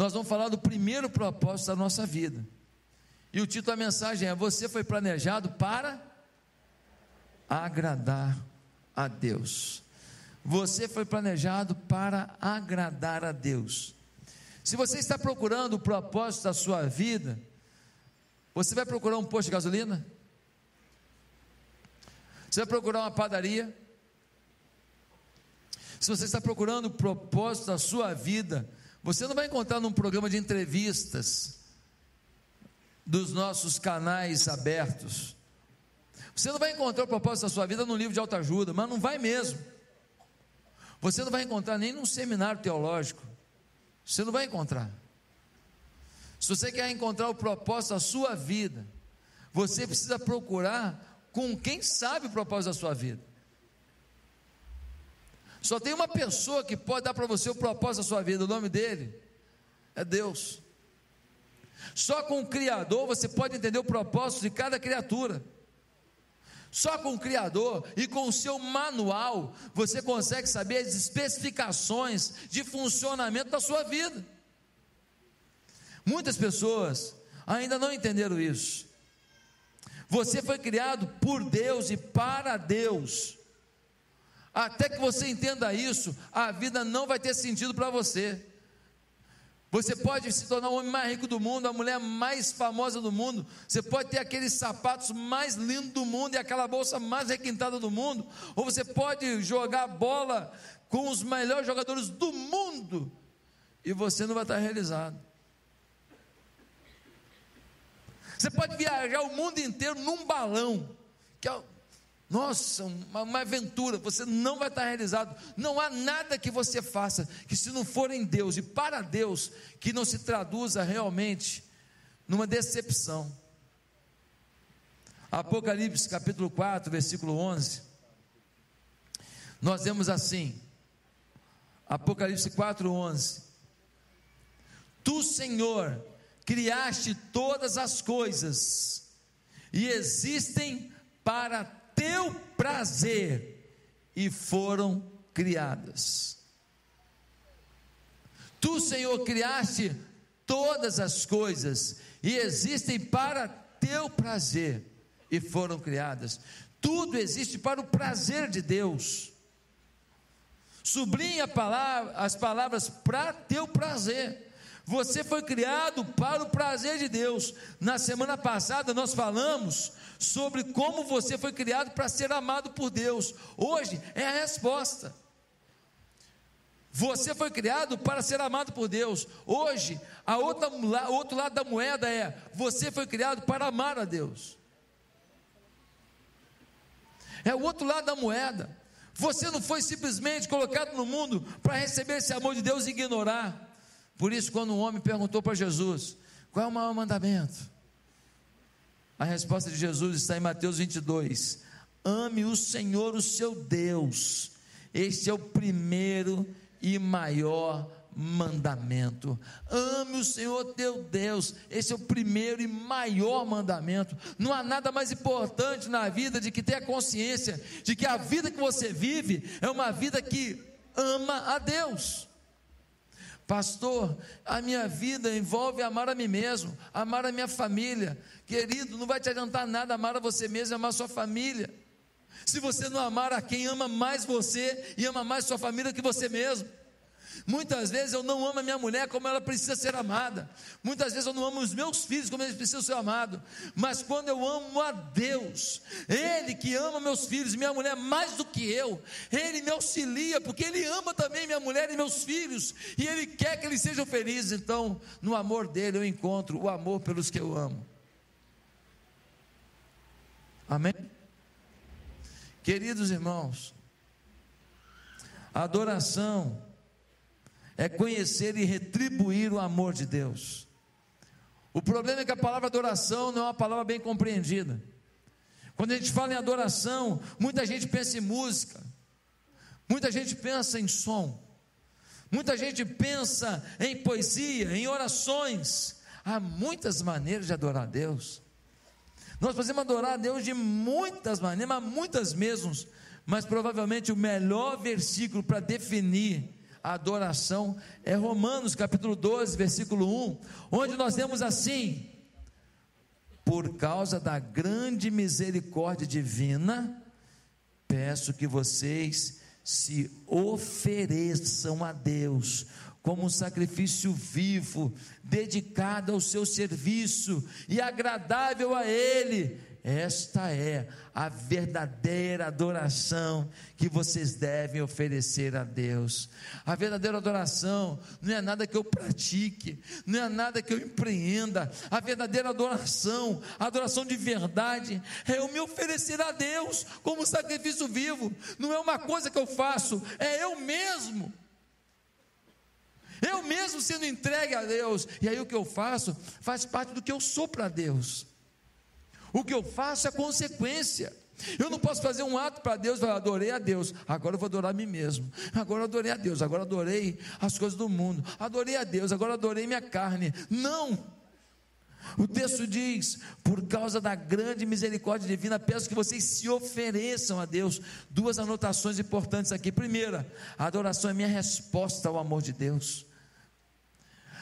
nós vamos falar do primeiro propósito da nossa vida. E o título da mensagem é: Você foi planejado para agradar a Deus. Você foi planejado para agradar a Deus. Se você está procurando o propósito da sua vida, você vai procurar um posto de gasolina? Você vai procurar uma padaria? Se você está procurando o propósito da sua vida, você não vai encontrar num programa de entrevistas dos nossos canais abertos. Você não vai encontrar o propósito da sua vida num livro de autoajuda, mas não vai mesmo. Você não vai encontrar nem num seminário teológico. Você não vai encontrar. Se você quer encontrar o propósito da sua vida, você precisa procurar com quem sabe o propósito da sua vida. Só tem uma pessoa que pode dar para você o propósito da sua vida, o nome dele é Deus. Só com o Criador você pode entender o propósito de cada criatura. Só com o Criador e com o seu manual você consegue saber as especificações de funcionamento da sua vida. Muitas pessoas ainda não entenderam isso. Você foi criado por Deus e para Deus. Até que você entenda isso, a vida não vai ter sentido para você. Você pode se tornar o homem mais rico do mundo, a mulher mais famosa do mundo. Você pode ter aqueles sapatos mais lindos do mundo e aquela bolsa mais requintada do mundo. Ou você pode jogar bola com os melhores jogadores do mundo e você não vai estar realizado. Você pode viajar o mundo inteiro num balão, que é nossa, uma, uma, aventura, você não vai estar realizado. Não há nada que você faça que, se não for em Deus e para Deus, que não se traduza realmente numa decepção. Apocalipse capítulo 4, versículo 11. Nós vemos assim, Apocalipse 4, 11. Tu, Senhor, criaste todas as coisas e existem para teu prazer e foram criadas. Tu, Senhor, criaste todas as coisas e existem para teu prazer e foram criadas. Tudo existe para o prazer de Deus. Sublinha palavra, as palavras para teu prazer. Você foi criado para o prazer de Deus. Na semana passada nós falamos sobre como você foi criado para ser amado por Deus. Hoje é a resposta. Você foi criado para ser amado por Deus. Hoje, a outra, outro lado da moeda é: você foi criado para amar a Deus. É o outro lado da moeda. Você não foi simplesmente colocado no mundo para receber esse amor de Deus e ignorar. Por isso, quando um homem perguntou para Jesus: qual é o maior mandamento? A resposta de Jesus está em Mateus 22. Ame o Senhor, o seu Deus. Este é o primeiro e maior mandamento. Ame o Senhor teu Deus. Esse é o primeiro e maior mandamento. Não há nada mais importante na vida de que ter a consciência de que a vida que você vive é uma vida que ama a Deus. Pastor, a minha vida envolve amar a mim mesmo, amar a minha família. Querido, não vai te adiantar nada amar a você mesmo amar a sua família. Se você não amar a quem ama mais você e ama mais sua família que você mesmo. Muitas vezes eu não amo a minha mulher como ela precisa ser amada. Muitas vezes eu não amo os meus filhos como eles precisam ser amados. Mas quando eu amo a Deus, Ele que ama meus filhos, minha mulher mais do que eu, Ele me auxilia, porque Ele ama também minha mulher e meus filhos, e Ele quer que eles sejam felizes. Então, no amor dele, eu encontro o amor pelos que eu amo. Amém? Queridos irmãos, adoração é conhecer e retribuir o amor de Deus. O problema é que a palavra adoração não é uma palavra bem compreendida. Quando a gente fala em adoração, muita gente pensa em música, muita gente pensa em som, muita gente pensa em poesia, em orações. Há muitas maneiras de adorar a Deus. Nós podemos adorar a Deus de muitas maneiras, mas muitas mesmas. Mas provavelmente o melhor versículo para definir adoração é Romanos capítulo 12, versículo 1, onde nós temos assim: Por causa da grande misericórdia divina, peço que vocês se ofereçam a Deus como um sacrifício vivo, dedicado ao seu serviço e agradável a Ele esta é a verdadeira adoração que vocês devem oferecer a Deus. A verdadeira adoração não é nada que eu pratique, não é nada que eu empreenda. A verdadeira adoração, a adoração de verdade, é eu me oferecer a Deus como sacrifício vivo. Não é uma coisa que eu faço, é eu mesmo. Eu mesmo sendo entregue a Deus, e aí o que eu faço faz parte do que eu sou para Deus. O que eu faço é consequência. Eu não posso fazer um ato para Deus, eu adorei a Deus, agora eu vou adorar a mim mesmo. Agora eu adorei a Deus, agora adorei as coisas do mundo. Adorei a Deus, agora adorei minha carne. Não! O texto diz: por causa da grande misericórdia divina, peço que vocês se ofereçam a Deus. Duas anotações importantes aqui. Primeira, a adoração é minha resposta ao amor de Deus.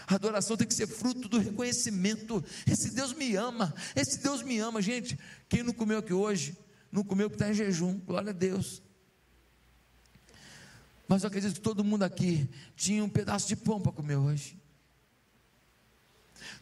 A adoração tem que ser fruto do reconhecimento. Esse Deus me ama, esse Deus me ama. Gente, quem não comeu aqui hoje, não comeu porque está em jejum, glória a Deus. Mas eu acredito que todo mundo aqui tinha um pedaço de pão para comer hoje.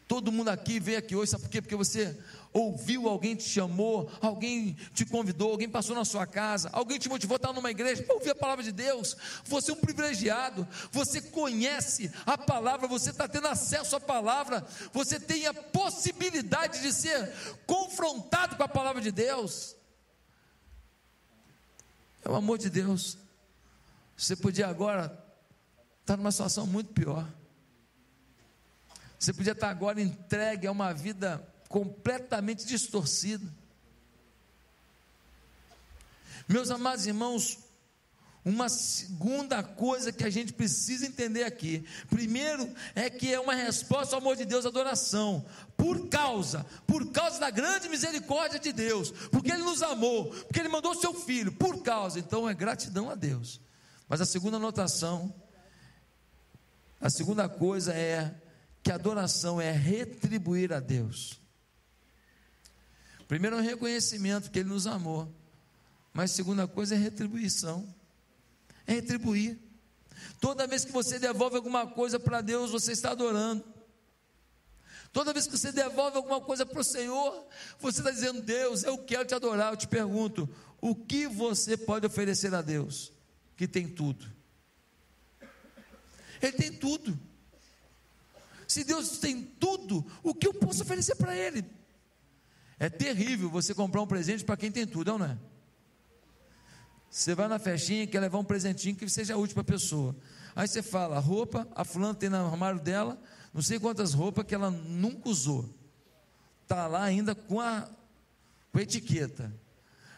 Todo mundo aqui veio aqui hoje, sabe por quê? Porque você ouviu, alguém te chamou, alguém te convidou, alguém passou na sua casa, alguém te motivou a estar numa igreja para ouvir a palavra de Deus. Você é um privilegiado, você conhece a palavra, você está tendo acesso à palavra, você tem a possibilidade de ser confrontado com a palavra de Deus. É o amor de Deus. Você podia agora estar numa situação muito pior. Você podia estar agora entregue a uma vida completamente distorcida. Meus amados irmãos, uma segunda coisa que a gente precisa entender aqui. Primeiro é que é uma resposta ao amor de Deus, adoração. Por causa, por causa da grande misericórdia de Deus, porque Ele nos amou, porque Ele mandou seu filho, por causa. Então é gratidão a Deus. Mas a segunda anotação, a segunda coisa é que adoração é retribuir a Deus. Primeiro é um reconhecimento que Ele nos amou, mas segunda coisa é retribuição. É retribuir. Toda vez que você devolve alguma coisa para Deus, você está adorando. Toda vez que você devolve alguma coisa para o Senhor, você está dizendo: Deus, eu quero te adorar. Eu te pergunto: o que você pode oferecer a Deus? Que tem tudo. Ele tem tudo. Se Deus tem tudo, o que eu posso oferecer para Ele? É terrível você comprar um presente para quem tem tudo, não é? Você vai na festinha e quer levar um presentinho que seja útil para a pessoa. Aí você fala, roupa, a fulana tem no armário dela, não sei quantas roupas que ela nunca usou. Está lá ainda com a, com a etiqueta.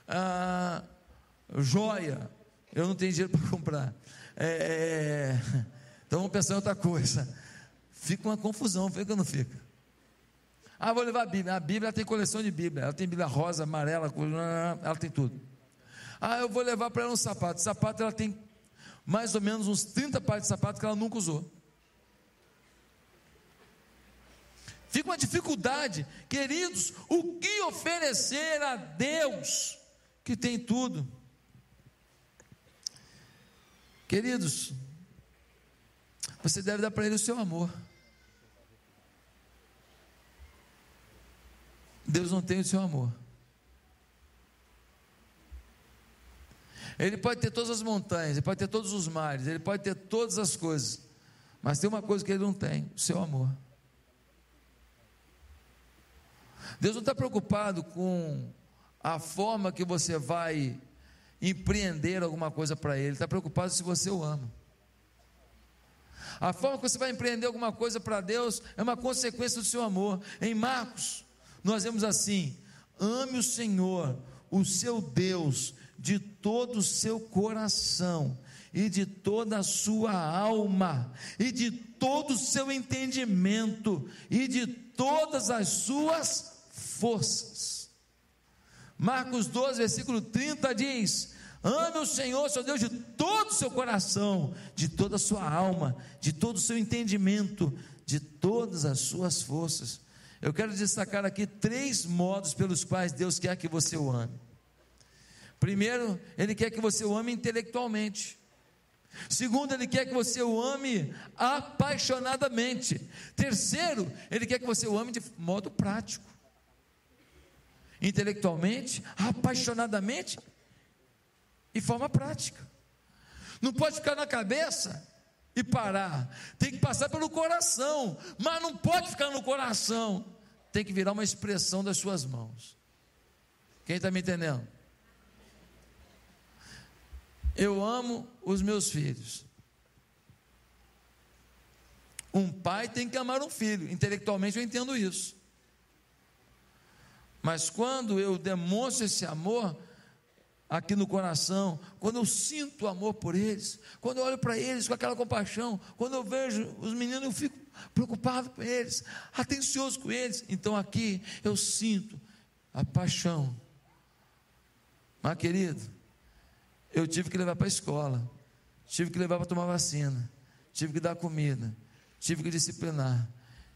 Ah, joia, eu não tenho dinheiro para comprar. É, é, então vamos pensar em outra coisa. Fica uma confusão, fica ou não fica? Ah, vou levar a Bíblia. A Bíblia tem coleção de Bíblia. Ela tem Bíblia rosa, amarela, ela tem tudo. Ah, eu vou levar para ela um sapato. Sapato ela tem mais ou menos uns 30 pares de sapato que ela nunca usou. Fica uma dificuldade, queridos, o que oferecer a Deus que tem tudo? Queridos, você deve dar para Ele o seu amor. Deus não tem o seu amor. Ele pode ter todas as montanhas, ele pode ter todos os mares, ele pode ter todas as coisas, mas tem uma coisa que ele não tem: o seu amor. Deus não está preocupado com a forma que você vai empreender alguma coisa para Ele, está preocupado se você o ama. A forma que você vai empreender alguma coisa para Deus é uma consequência do seu amor. Em Marcos, nós vemos assim: ame o Senhor, o seu Deus, de todo o seu coração, e de toda a sua alma, e de todo o seu entendimento, e de todas as suas forças. Marcos 12, versículo 30 diz: Ame o Senhor, seu Deus, de todo o seu coração, de toda a sua alma, de todo o seu entendimento, de todas as suas forças. Eu quero destacar aqui três modos pelos quais Deus quer que você o ame. Primeiro, Ele quer que você o ame intelectualmente. Segundo, Ele quer que você o ame apaixonadamente. Terceiro, Ele quer que você o ame de modo prático. Intelectualmente, apaixonadamente e forma prática. Não pode ficar na cabeça e parar. Tem que passar pelo coração, mas não pode ficar no coração. Tem que virar uma expressão das suas mãos. Quem está me entendendo? Eu amo os meus filhos. Um pai tem que amar um filho. Intelectualmente eu entendo isso. Mas quando eu demonstro esse amor aqui no coração, quando eu sinto amor por eles, quando eu olho para eles com aquela compaixão, quando eu vejo os meninos, eu fico preocupado com eles, atencioso com eles. Então aqui eu sinto a paixão. Mas querido, eu tive que levar para a escola, tive que levar para tomar vacina, tive que dar comida, tive que disciplinar,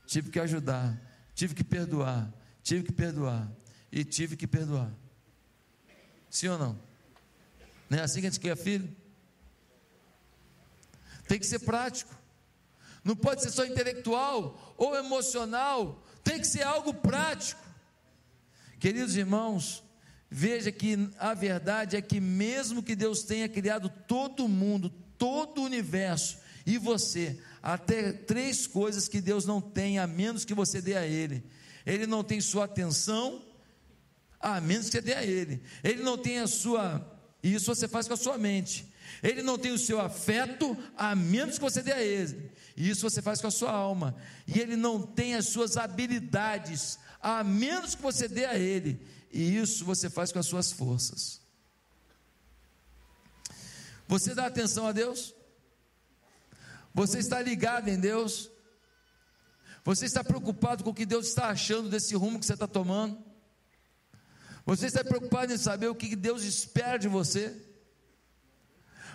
tive que ajudar, tive que perdoar, tive que perdoar e tive que perdoar. Sim ou não? Não é assim que a gente quer filho? Tem que ser prático. Não pode ser só intelectual ou emocional, tem que ser algo prático. Queridos irmãos, Veja que a verdade é que, mesmo que Deus tenha criado todo mundo, todo o universo e você, até três coisas que Deus não tem, a menos que você dê a Ele: Ele não tem sua atenção, a menos que você dê a Ele, Ele não tem a sua, e isso você faz com a sua mente. Ele não tem o seu afeto, a menos que você dê a ele. E isso você faz com a sua alma. E ele não tem as suas habilidades, a menos que você dê a ele. E isso você faz com as suas forças. Você dá atenção a Deus? Você está ligado em Deus? Você está preocupado com o que Deus está achando desse rumo que você está tomando? Você está preocupado em saber o que Deus espera de você?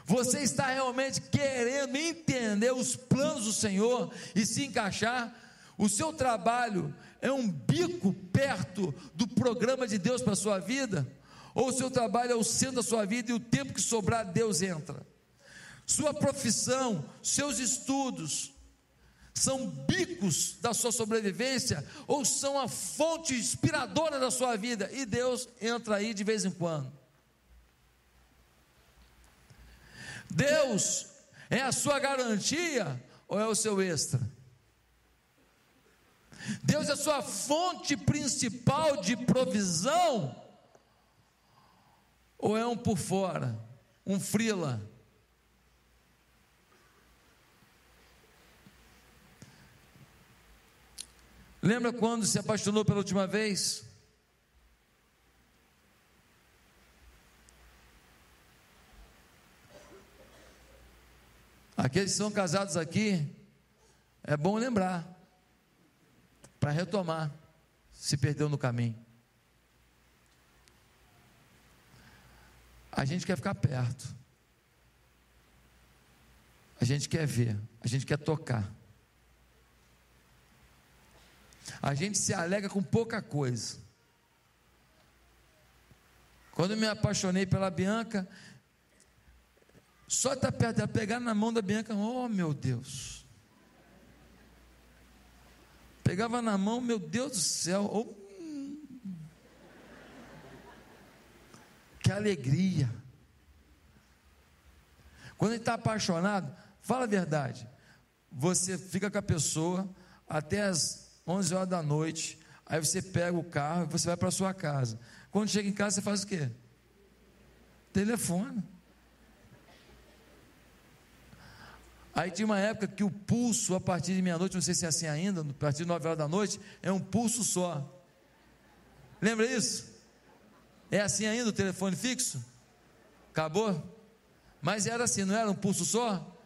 Você está realmente querendo entender os planos do Senhor e se encaixar? O seu trabalho é um bico perto do programa de Deus para a sua vida? Ou o seu trabalho é o centro da sua vida e o tempo que sobrar, Deus entra? Sua profissão, seus estudos, são bicos da sua sobrevivência ou são a fonte inspiradora da sua vida e Deus entra aí de vez em quando. Deus é a sua garantia ou é o seu extra? Deus é sua fonte principal de provisão? Ou é um por fora, um frila? Lembra quando se apaixonou pela última vez? Aqueles que são casados aqui, é bom lembrar para retomar, se perdeu no caminho. A gente quer ficar perto. A gente quer ver, a gente quer tocar. A gente se alega com pouca coisa. Quando me apaixonei pela Bianca, só estar tá perto dela, pegar na mão da Bianca, oh meu Deus. Pegava na mão, meu Deus do céu, oh, que alegria. Quando ele está apaixonado, fala a verdade. Você fica com a pessoa até as 11 horas da noite, aí você pega o carro e você vai para sua casa. Quando chega em casa, você faz o quê? Telefone. Aí tinha uma época que o pulso, a partir de meia-noite, não sei se é assim ainda, a partir de nove horas da noite, é um pulso só. Lembra isso? É assim ainda o telefone fixo? Acabou? Mas era assim, não era um pulso só?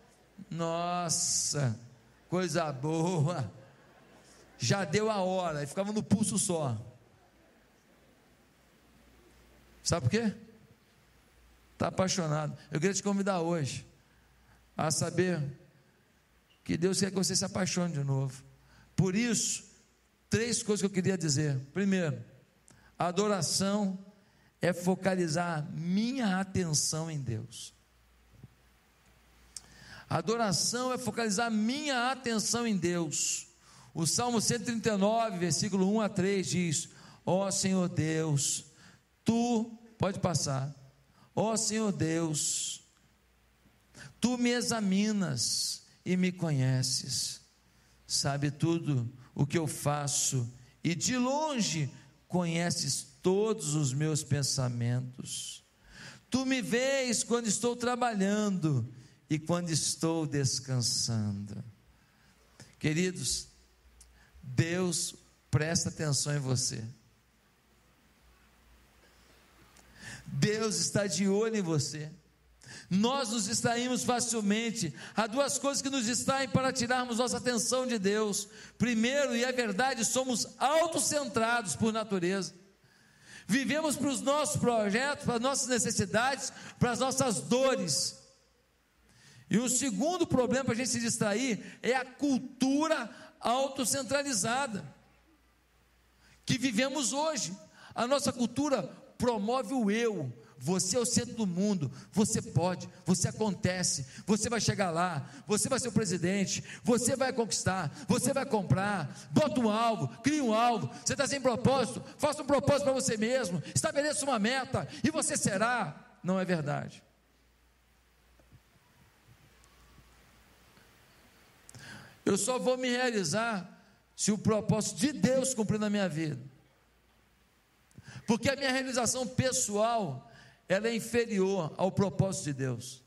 Nossa, coisa boa. Já deu a hora, e ficava no pulso só. Sabe por quê? está apaixonado. Eu queria te convidar hoje a saber que Deus quer que você se apaixone de novo. Por isso, três coisas que eu queria dizer. Primeiro, adoração é focalizar minha atenção em Deus. Adoração é focalizar minha atenção em Deus. O Salmo 139, versículo 1 a 3 diz: Ó oh, Senhor Deus, tu, pode passar, ó oh, Senhor Deus, tu me examinas e me conheces, sabe tudo o que eu faço, e de longe conheces todos os meus pensamentos. Tu me vês quando estou trabalhando e quando estou descansando. Queridos, Deus presta atenção em você. Deus está de olho em você. Nós nos distraímos facilmente. Há duas coisas que nos distraem para tirarmos nossa atenção de Deus. Primeiro, e é verdade, somos autocentrados por natureza. Vivemos para os nossos projetos, para as nossas necessidades, para as nossas dores. E o segundo problema para a gente se distrair é a cultura autocentralizada que vivemos hoje. A nossa cultura promove o eu. Você é o centro do mundo, você pode, você acontece, você vai chegar lá, você vai ser o presidente, você vai conquistar, você vai comprar, bota um alvo, cria um alvo, você está sem propósito, faça um propósito para você mesmo, estabeleça uma meta e você será. Não é verdade. Eu só vou me realizar se o propósito de Deus cumprir na minha vida. Porque a minha realização pessoal, ela é inferior ao propósito de Deus.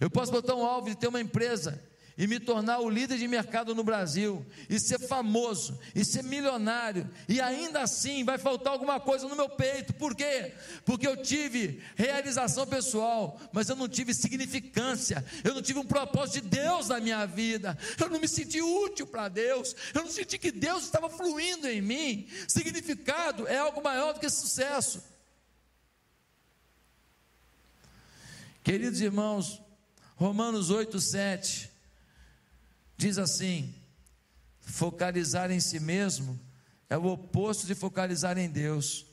Eu posso botar um alvo de ter uma empresa e me tornar o líder de mercado no Brasil, e ser famoso, e ser milionário, e ainda assim vai faltar alguma coisa no meu peito, por quê? Porque eu tive realização pessoal, mas eu não tive significância, eu não tive um propósito de Deus na minha vida, eu não me senti útil para Deus, eu não senti que Deus estava fluindo em mim. Significado é algo maior do que sucesso. Queridos irmãos, Romanos 8, 7 diz assim: focalizar em si mesmo é o oposto de focalizar em Deus.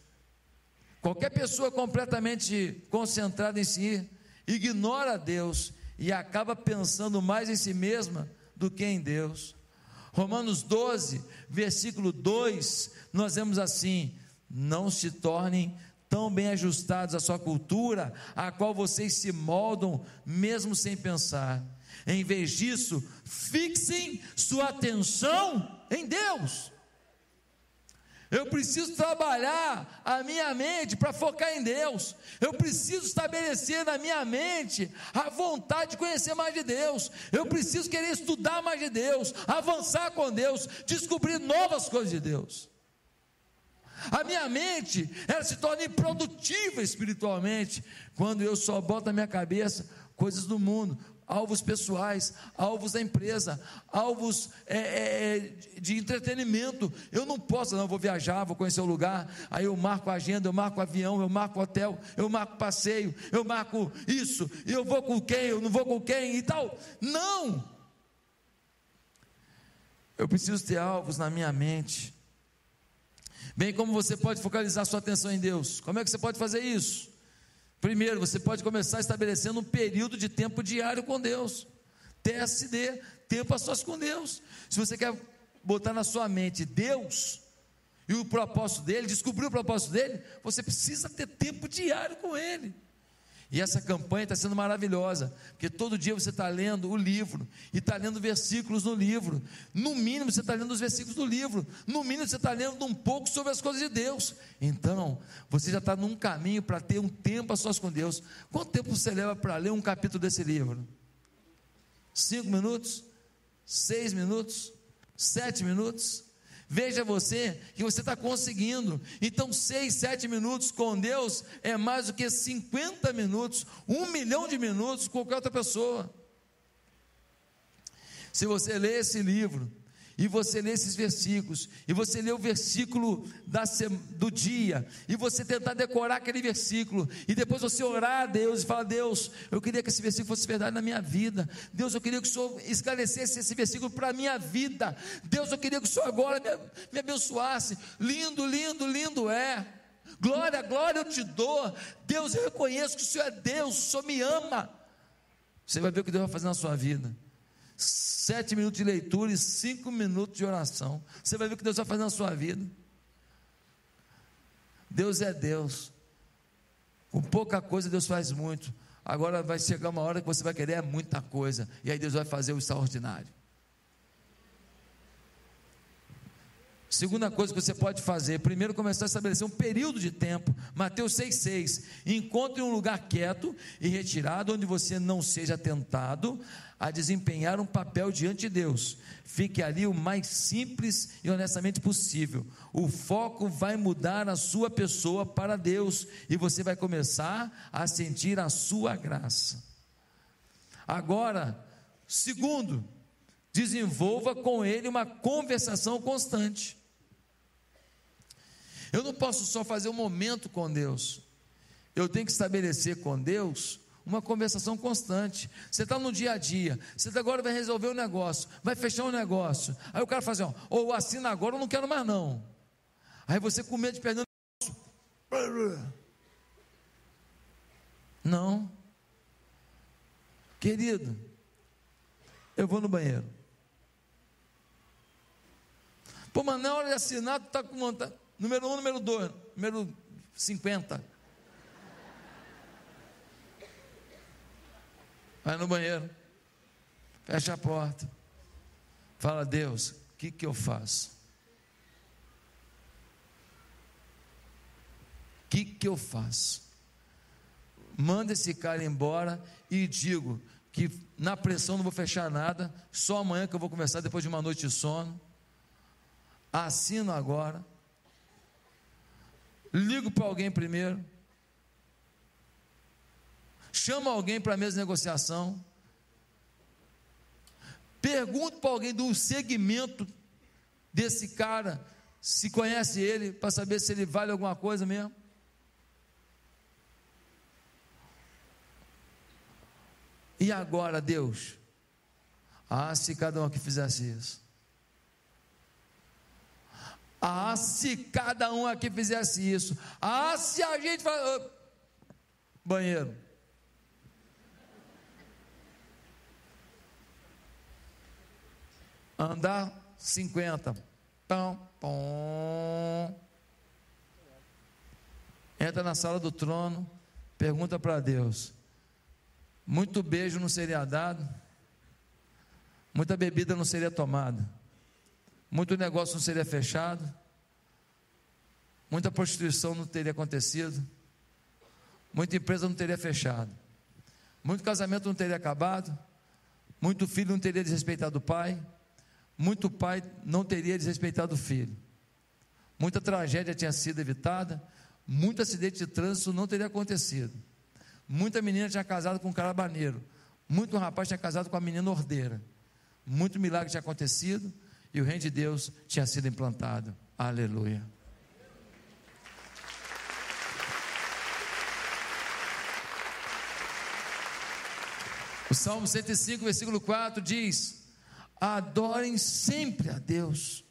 Qualquer pessoa completamente concentrada em si ignora Deus e acaba pensando mais em si mesma do que em Deus. Romanos 12, versículo 2, nós vemos assim: não se tornem tão bem ajustados à sua cultura, a qual vocês se moldam, mesmo sem pensar. Em vez disso, fixem sua atenção em Deus. Eu preciso trabalhar a minha mente para focar em Deus. Eu preciso estabelecer na minha mente a vontade de conhecer mais de Deus. Eu preciso querer estudar mais de Deus, avançar com Deus, descobrir novas coisas de Deus. A minha mente, ela se torna improdutiva espiritualmente quando eu só boto na minha cabeça coisas do mundo, alvos pessoais, alvos da empresa, alvos é, é, é, de entretenimento. Eu não posso, não, vou viajar, vou conhecer o lugar, aí eu marco a agenda, eu marco avião, eu marco hotel, eu marco passeio, eu marco isso, eu vou com quem, eu não vou com quem e tal. Não! Eu preciso ter alvos na minha mente. Bem como você pode focalizar sua atenção em Deus. Como é que você pode fazer isso? Primeiro, você pode começar estabelecendo um período de tempo diário com Deus. TSD, tempo a sós com Deus. Se você quer botar na sua mente Deus e o propósito dele, descobrir o propósito dele, você precisa ter tempo diário com ele. E essa campanha está sendo maravilhosa, porque todo dia você está lendo o livro, e está lendo versículos no livro. No mínimo você está lendo os versículos do livro, no mínimo você está lendo um pouco sobre as coisas de Deus. Então, você já está num caminho para ter um tempo a sós com Deus. Quanto tempo você leva para ler um capítulo desse livro? Cinco minutos? Seis minutos? Sete minutos? Veja você que você está conseguindo. Então, seis, sete minutos com Deus é mais do que 50 minutos, um milhão de minutos com qualquer outra pessoa. Se você ler esse livro e você lê esses versículos, e você lê o versículo da, do dia, e você tentar decorar aquele versículo, e depois você orar a Deus e falar: Deus, eu queria que esse versículo fosse verdade na minha vida, Deus, eu queria que o Senhor esclarecesse esse versículo para a minha vida, Deus, eu queria que o Senhor agora me, me abençoasse. Lindo, lindo, lindo é. Glória, glória eu te dou. Deus, eu reconheço que o Senhor é Deus, o Senhor me ama. Você vai ver o que Deus vai fazer na sua vida sete minutos de leitura e cinco minutos de oração. Você vai ver o que Deus vai fazer na sua vida. Deus é Deus. Com pouca coisa Deus faz muito. Agora vai chegar uma hora que você vai querer é muita coisa. E aí Deus vai fazer o extraordinário. Segunda coisa que você pode fazer, primeiro começar a estabelecer um período de tempo. Mateus 6,6. Encontre um lugar quieto e retirado, onde você não seja tentado a desempenhar um papel diante de Deus. Fique ali o mais simples e honestamente possível. O foco vai mudar a sua pessoa para Deus e você vai começar a sentir a sua graça. Agora, segundo, desenvolva com ele uma conversação constante. Eu não posso só fazer um momento com Deus. Eu tenho que estabelecer com Deus uma conversação constante. Você está no dia a dia, você tá agora vai resolver um negócio, vai fechar um negócio. Aí o cara fala assim: ó, ou assina agora, ou não quero mais não. Aí você com medo de perder um negócio. Não. Querido, eu vou no banheiro. Pô, mas na hora de assinar, tu está com vontade. Número um, número dois, número 50. Vai no banheiro, fecha a porta, fala, Deus, o que, que eu faço? O que, que eu faço? Manda esse cara embora e digo que na pressão não vou fechar nada, só amanhã que eu vou conversar depois de uma noite de sono. Assino agora ligo para alguém primeiro, chamo alguém para a mesa de negociação, pergunto para alguém do segmento desse cara, se conhece ele, para saber se ele vale alguma coisa mesmo. E agora, Deus? Ah, se cada um aqui fizesse isso. Ah, se cada um aqui fizesse isso. Ah, se a gente faz. Banheiro. Andar 50. Pão, pom. Entra na sala do trono, pergunta para Deus: muito beijo não seria dado, muita bebida não seria tomada muito negócio não seria fechado, muita prostituição não teria acontecido, muita empresa não teria fechado, muito casamento não teria acabado, muito filho não teria desrespeitado o pai, muito pai não teria desrespeitado o filho, muita tragédia tinha sido evitada, muito acidente de trânsito não teria acontecido, muita menina tinha casado com um carabaneiro, muito rapaz tinha casado com a menina ordeira, muito milagre tinha acontecido, e o reino de Deus tinha sido implantado. Aleluia. O Salmo 105, versículo 4 diz: Adorem sempre a Deus.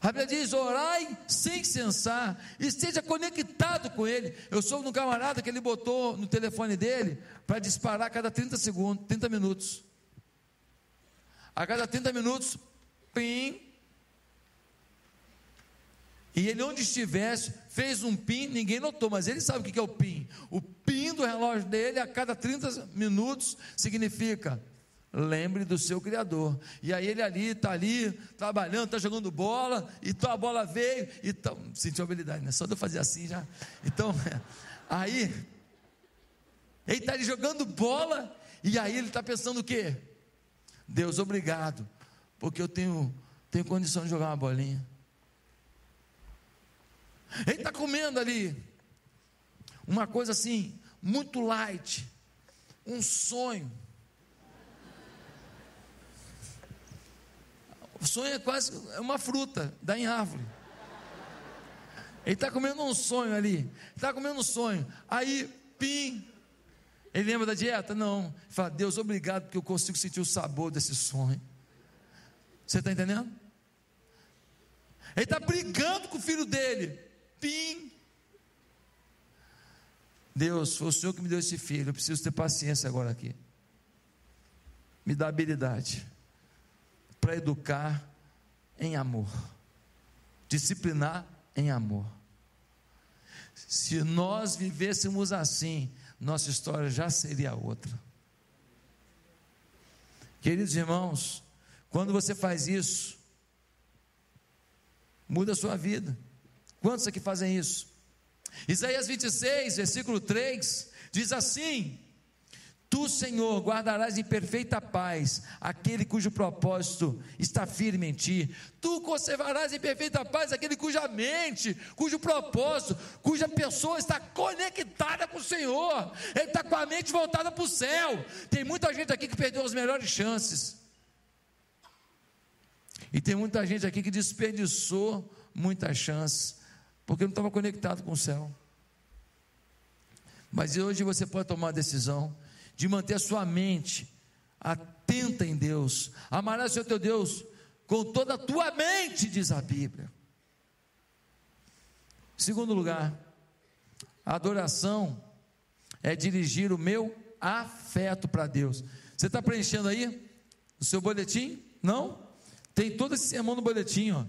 A Bíblia diz: orai sem cessar, esteja conectado com Ele. Eu sou um camarada que ele botou no telefone dele para disparar a cada 30 segundos, 30 minutos. A cada 30 minutos, pim. E ele, onde estivesse, fez um pin, ninguém notou, mas ele sabe o que é o pin. O pin do relógio dele, a cada 30 minutos, significa lembre do seu Criador. E aí ele ali, está ali, trabalhando, está jogando bola, e então a bola veio, então, sentiu habilidade, né? Só de eu fazer assim já. Então, aí, ele está ali jogando bola, e aí ele está pensando o quê? Deus, obrigado, porque eu tenho, tenho condição de jogar uma bolinha. Ele está comendo ali, uma coisa assim, muito light, um sonho. sonho é quase uma fruta, dá em árvore. Ele está comendo um sonho ali, está comendo um sonho. Aí, pim, ele lembra da dieta? Não. Ele fala, Deus, obrigado, porque eu consigo sentir o sabor desse sonho. Você está entendendo? Ele está brigando com o filho dele. Pim. Deus, foi o Senhor que me deu esse filho. Eu preciso ter paciência agora aqui. Me dá habilidade para educar em amor, disciplinar em amor. Se nós vivêssemos assim, nossa história já seria outra. Queridos irmãos, quando você faz isso, muda a sua vida. Quantos aqui fazem isso? Isaías 26, versículo 3, diz assim: Tu, Senhor, guardarás em perfeita paz aquele cujo propósito está firme em ti. Tu conservarás em perfeita paz aquele cuja mente, cujo propósito, cuja pessoa está conectada com o Senhor. Ele está com a mente voltada para o céu. Tem muita gente aqui que perdeu as melhores chances. E tem muita gente aqui que desperdiçou muitas chances, porque não estava conectado com o céu. Mas hoje você pode tomar a decisão de manter a sua mente atenta em Deus. Amarás o teu Deus com toda a tua mente, diz a Bíblia. Segundo lugar, a adoração é dirigir o meu afeto para Deus. Você está preenchendo aí o seu boletim? Não? Tem todo esse sermão no boletim, ó.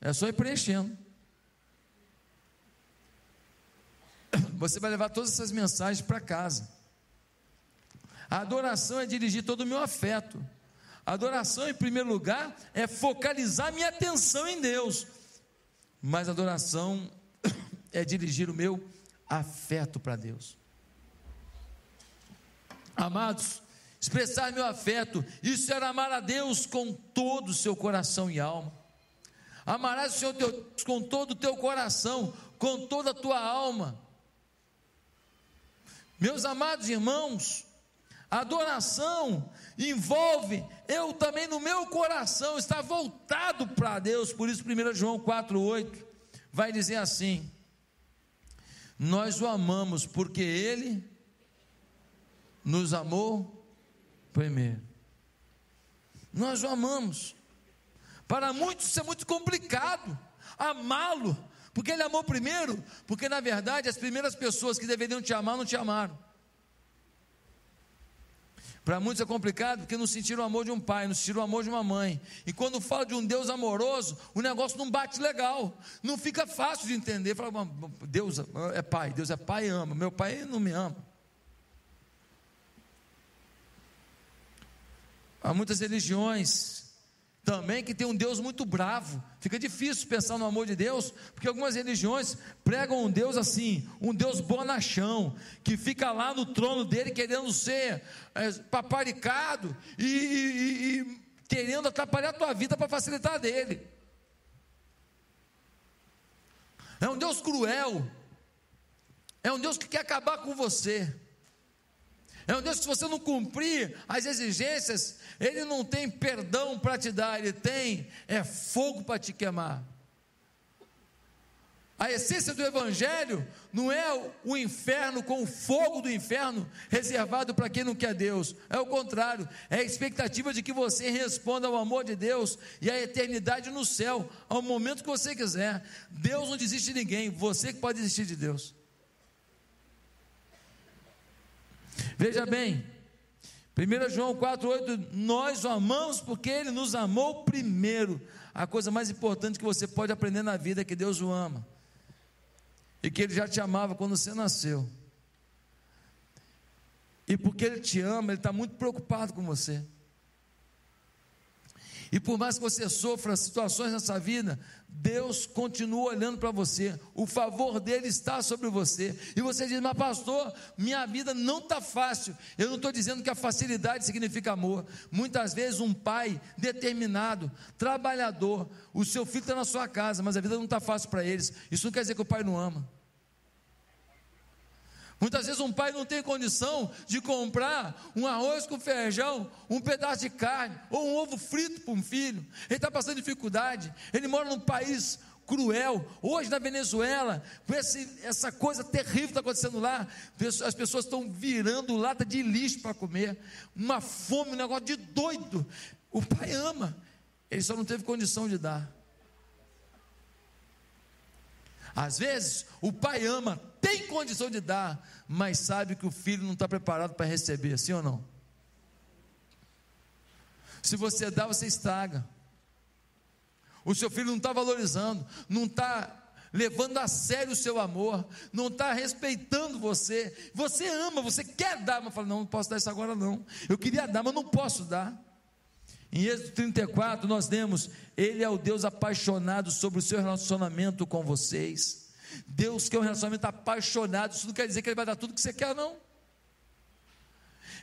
É só ir preenchendo. Você vai levar todas essas mensagens para casa. A adoração é dirigir todo o meu afeto. A adoração, em primeiro lugar, é focalizar minha atenção em Deus. Mas a adoração é dirigir o meu afeto para Deus. Amados, expressar meu afeto, isso era amar a Deus com todo o seu coração e alma. Amarás o Senhor teu com todo o teu coração, com toda a tua alma. Meus amados irmãos, Adoração envolve eu também no meu coração estar voltado para Deus. Por isso, 1 João 4,8 vai dizer assim: Nós o amamos porque Ele nos amou primeiro. Nós o amamos. Para muitos isso é muito complicado, amá-lo, porque Ele amou primeiro, porque na verdade as primeiras pessoas que deveriam te amar não te amaram. Para muitos é complicado porque não sentiram o amor de um pai, não sentiram o amor de uma mãe. E quando fala de um Deus amoroso, o negócio não bate legal. Não fica fácil de entender. Fala, Deus é pai, Deus é pai e ama. Meu pai não me ama. Há muitas religiões também que tem um Deus muito bravo. Fica difícil pensar no amor de Deus, porque algumas religiões pregam um Deus assim, um Deus bonachão, que fica lá no trono dele querendo ser é, paparicado e, e, e querendo atrapalhar a tua vida para facilitar a dele. É um Deus cruel. É um Deus que quer acabar com você. É um Deus que, se você não cumprir as exigências, Ele não tem perdão para te dar, Ele tem é fogo para te queimar. A essência do Evangelho não é o inferno com o fogo do inferno reservado para quem não quer Deus. É o contrário, é a expectativa de que você responda ao amor de Deus e à eternidade no céu, ao momento que você quiser. Deus não desiste de ninguém, você que pode desistir de Deus. Veja bem, 1 João 4,8: Nós o amamos porque Ele nos amou primeiro. A coisa mais importante que você pode aprender na vida é que Deus o ama, e que Ele já te amava quando você nasceu. E porque Ele te ama, Ele está muito preocupado com você. E por mais que você sofra situações nessa vida, Deus continua olhando para você, o favor dele está sobre você. E você diz, mas pastor, minha vida não está fácil. Eu não estou dizendo que a facilidade significa amor. Muitas vezes, um pai determinado, trabalhador, o seu filho está na sua casa, mas a vida não está fácil para eles. Isso não quer dizer que o pai não ama. Muitas vezes um pai não tem condição de comprar um arroz com feijão, um pedaço de carne ou um ovo frito para um filho. Ele está passando dificuldade. Ele mora num país cruel. Hoje na Venezuela, com esse, essa coisa terrível que está acontecendo lá, as pessoas estão virando lata de lixo para comer. Uma fome, um negócio de doido. O pai ama, ele só não teve condição de dar. Às vezes, o pai ama, tem condição de dar, mas sabe que o filho não está preparado para receber, sim ou não? Se você dá, você estraga. O seu filho não está valorizando, não está levando a sério o seu amor, não está respeitando você. Você ama, você quer dar, mas fala: não, não posso dar isso agora, não. Eu queria dar, mas não posso dar. Em Êxodo 34, nós lemos: Ele é o Deus apaixonado sobre o seu relacionamento com vocês. Deus quer um relacionamento apaixonado, isso não quer dizer que Ele vai dar tudo que você quer, não.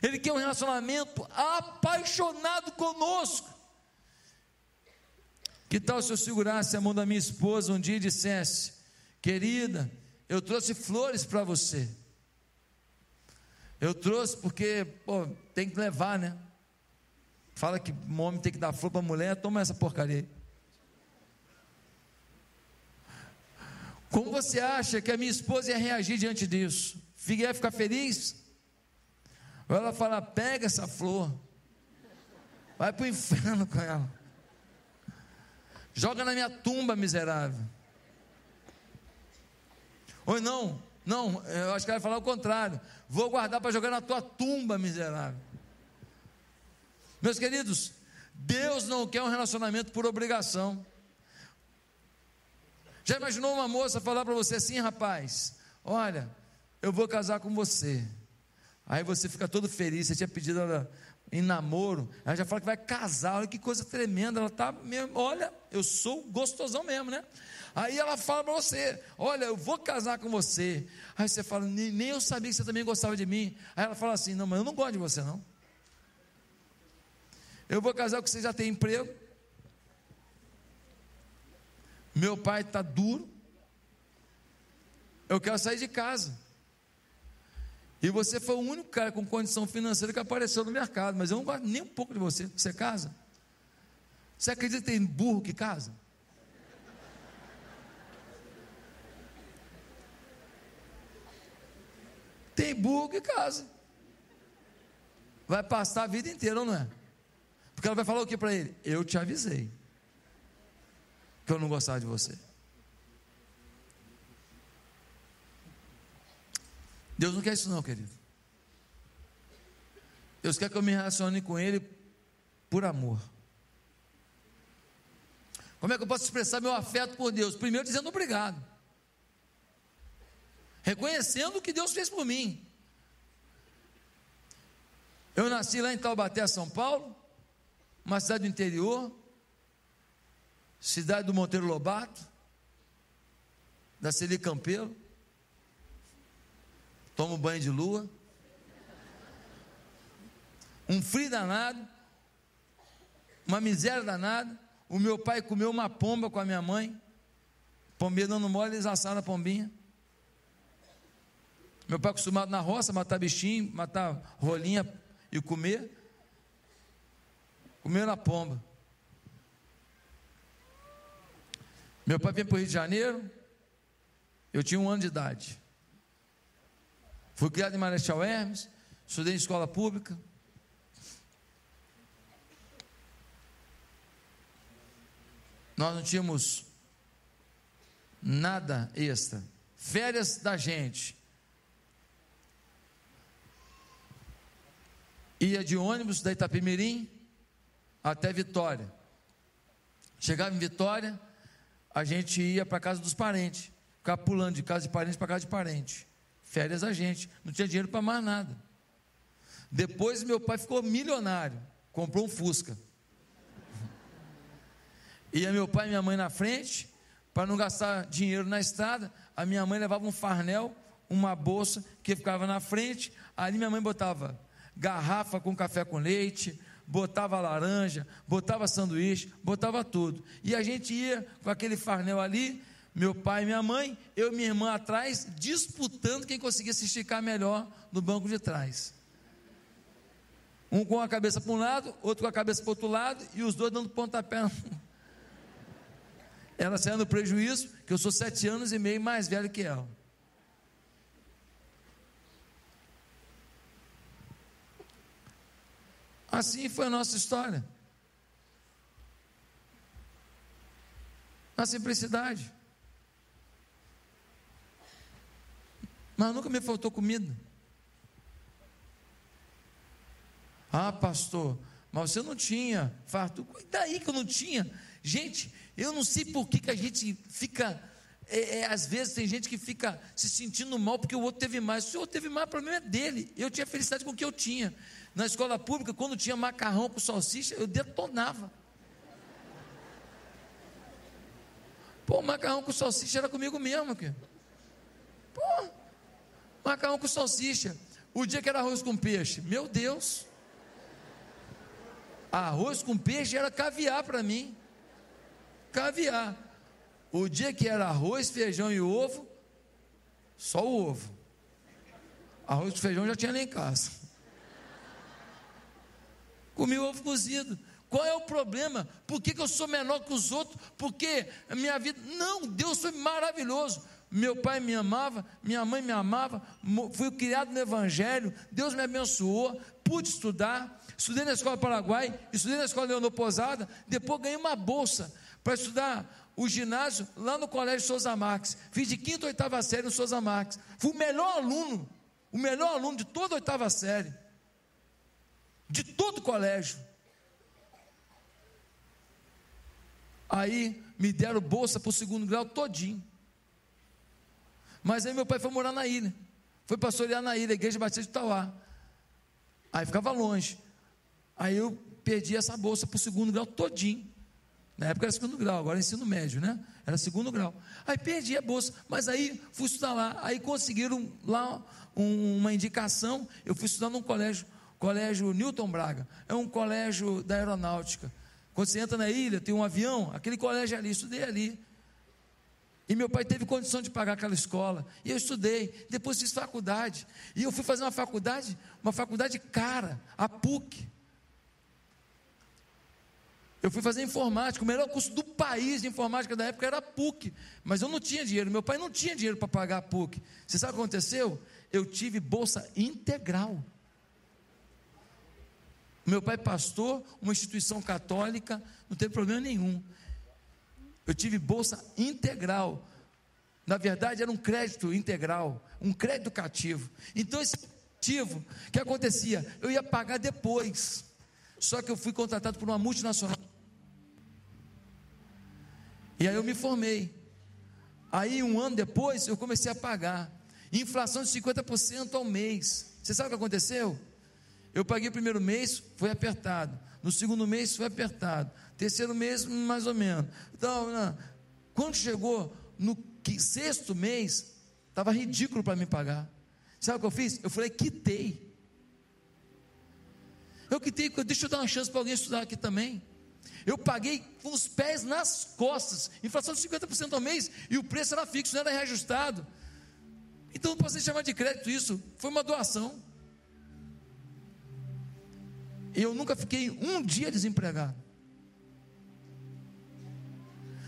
Ele quer um relacionamento apaixonado conosco. Que tal se eu segurasse a mão da minha esposa um dia e dissesse: Querida, eu trouxe flores para você. Eu trouxe porque, pô, tem que levar, né? Fala que o homem tem que dar flor para a mulher, toma essa porcaria. Como você acha que a minha esposa ia reagir diante disso? Ia ficar feliz? Ou ela fala: pega essa flor, vai para o inferno com ela, joga na minha tumba, miserável. Ou não, não, eu acho que ela vai falar o contrário: vou guardar para jogar na tua tumba, miserável. Meus queridos, Deus não quer um relacionamento por obrigação. Já imaginou uma moça falar para você assim, rapaz? Olha, eu vou casar com você. Aí você fica todo feliz, você tinha pedido ela em namoro, ela já fala que vai casar, olha que coisa tremenda, ela tá mesmo, olha, eu sou gostosão mesmo, né? Aí ela fala para você: Olha, eu vou casar com você. Aí você fala: nem, eu sabia que você também gostava de mim. Aí ela fala assim: Não, mas eu não gosto de você, não. Eu vou casar com você já tem emprego. Meu pai está duro. Eu quero sair de casa. E você foi o único cara com condição financeira que apareceu no mercado. Mas eu não gosto nem um pouco de você. Você casa? Você acredita tem burro que casa? Tem burro que casa. Vai passar a vida inteira, não é? Porque ela vai falar o que para ele? Eu te avisei que eu não gostava de você. Deus não quer isso não, querido. Deus quer que eu me relacione com Ele por amor. Como é que eu posso expressar meu afeto por Deus? Primeiro dizendo obrigado. Reconhecendo o que Deus fez por mim. Eu nasci lá em Taubaté, São Paulo uma cidade do interior, cidade do Monteiro Lobato, da Celi Campelo, tomo banho de lua, um frio danado, uma miséria danada, o meu pai comeu uma pomba com a minha mãe, pombinha dando mole, eles assaram a pombinha, meu pai acostumado na roça, matar bichinho, matar rolinha e comer, comeu na pomba. Meu pai veio para o Rio de Janeiro, eu tinha um ano de idade. Fui criado em Marechal Hermes, estudei em escola pública. Nós não tínhamos nada extra. Férias da gente. Ia de ônibus da Itapemirim até Vitória. Chegava em Vitória, a gente ia para casa dos parentes, ficava pulando de casa de parente para casa de parente. Férias a gente, não tinha dinheiro para mais nada. Depois meu pai ficou milionário, comprou um Fusca. Ia meu pai e minha mãe na frente, para não gastar dinheiro na estrada, a minha mãe levava um farnel, uma bolsa que ficava na frente, ali minha mãe botava garrafa com café com leite, botava laranja, botava sanduíche, botava tudo. E a gente ia com aquele farnel ali, meu pai e minha mãe, eu e minha irmã atrás, disputando quem conseguia se esticar melhor no banco de trás. Um com a cabeça para um lado, outro com a cabeça para o outro lado, e os dois dando pontapé. Ela saindo no prejuízo, que eu sou sete anos e meio mais velho que ela. Assim foi a nossa história. Na simplicidade. Mas nunca me faltou comida. Ah, pastor, mas você não tinha farto. E daí que eu não tinha? Gente, eu não sei por que, que a gente fica. É, é, às vezes tem gente que fica se sentindo mal porque o outro teve mais. Se o outro teve mais, o problema é dele. Eu tinha felicidade com o que eu tinha. Na escola pública, quando tinha macarrão com salsicha, eu detonava. Pô, macarrão com salsicha era comigo mesmo. Pô, macarrão com salsicha. O dia que era arroz com peixe, meu Deus. Arroz com peixe era caviar para mim. Caviar. O dia que era arroz, feijão e ovo, só o ovo. Arroz com feijão já tinha nem em casa. Comi ovo cozido. Qual é o problema? Por que, que eu sou menor que os outros? Porque a minha vida. Não, Deus foi maravilhoso. Meu pai me amava, minha mãe me amava, fui criado no Evangelho, Deus me abençoou, pude estudar, estudei na escola Paraguai, estudei na escola Leonor Posada, depois ganhei uma bolsa para estudar o ginásio lá no Colégio Souza Marques. Fiz de quinta ou oitava série no Souza Marques. Fui o melhor aluno, o melhor aluno de toda a oitava série, de todo o colégio. Aí me deram bolsa para o segundo grau todinho. Mas aí meu pai foi morar na ilha. Foi pastorear na ilha, a igreja Batista de Tauá. Aí ficava longe. Aí eu perdi essa bolsa para o segundo grau todinho. Na época era segundo grau, agora é ensino médio, né? Era segundo grau. Aí perdi a bolsa, mas aí fui estudar lá. Aí conseguiram lá um, uma indicação. Eu fui estudar num colégio, colégio Newton Braga. É um colégio da aeronáutica. Quando você entra na ilha, tem um avião, aquele colégio ali, estudei ali. E meu pai teve condição de pagar aquela escola. E eu estudei. Depois fiz faculdade. E eu fui fazer uma faculdade, uma faculdade cara, a PUC. Eu fui fazer informática. O melhor curso do país de informática da época era a PUC. Mas eu não tinha dinheiro. Meu pai não tinha dinheiro para pagar a PUC. Você sabe o que aconteceu? Eu tive bolsa integral. Meu pai pastor, uma instituição católica, não teve problema nenhum. Eu tive bolsa integral. Na verdade, era um crédito integral, um crédito cativo. Então, esse cativo, o que acontecia? Eu ia pagar depois. Só que eu fui contratado por uma multinacional. E aí eu me formei. Aí, um ano depois, eu comecei a pagar. Inflação de 50% ao mês. Você sabe o que aconteceu? Eu paguei o primeiro mês, foi apertado. No segundo mês, foi apertado. Terceiro mês, mais ou menos. Então, não. quando chegou no sexto mês, estava ridículo para me pagar. Sabe o que eu fiz? Eu falei, quitei. Eu quitei, deixa eu dar uma chance para alguém estudar aqui também. Eu paguei com os pés nas costas, inflação de 50% ao mês, e o preço era fixo, não era reajustado. Então não posso chamar de crédito isso, foi uma doação. Eu nunca fiquei um dia desempregado.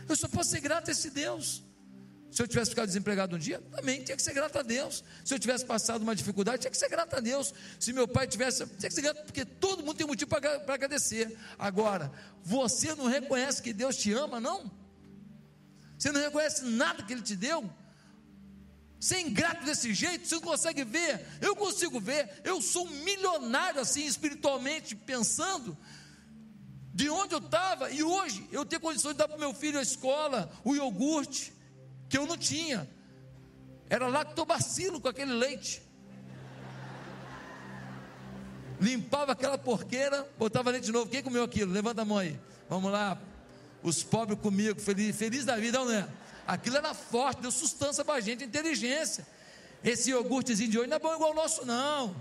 Eu só posso ser grato a esse Deus. Se eu tivesse ficado desempregado um dia, também tinha que ser grato a Deus. Se eu tivesse passado uma dificuldade, tinha que ser grato a Deus. Se meu pai tivesse, tinha que ser grato, porque todo mundo tem motivo para agradecer. Agora, você não reconhece que Deus te ama, não? Você não reconhece nada que Ele te deu? Você é ingrato desse jeito, você não consegue ver. Eu consigo ver. Eu sou um milionário assim, espiritualmente pensando de onde eu estava, e hoje eu tenho condições de dar para meu filho a escola, o iogurte, que eu não tinha. Era lactobacilo com aquele leite. Limpava aquela porqueira, botava leite de novo. Quem comeu aquilo? Levanta a mão aí. Vamos lá. Os pobres comigo, feliz, feliz da vida, não é? Aquilo era forte, deu sustância para a gente, inteligência. Esse iogurtezinho de hoje não é bom igual o nosso, não.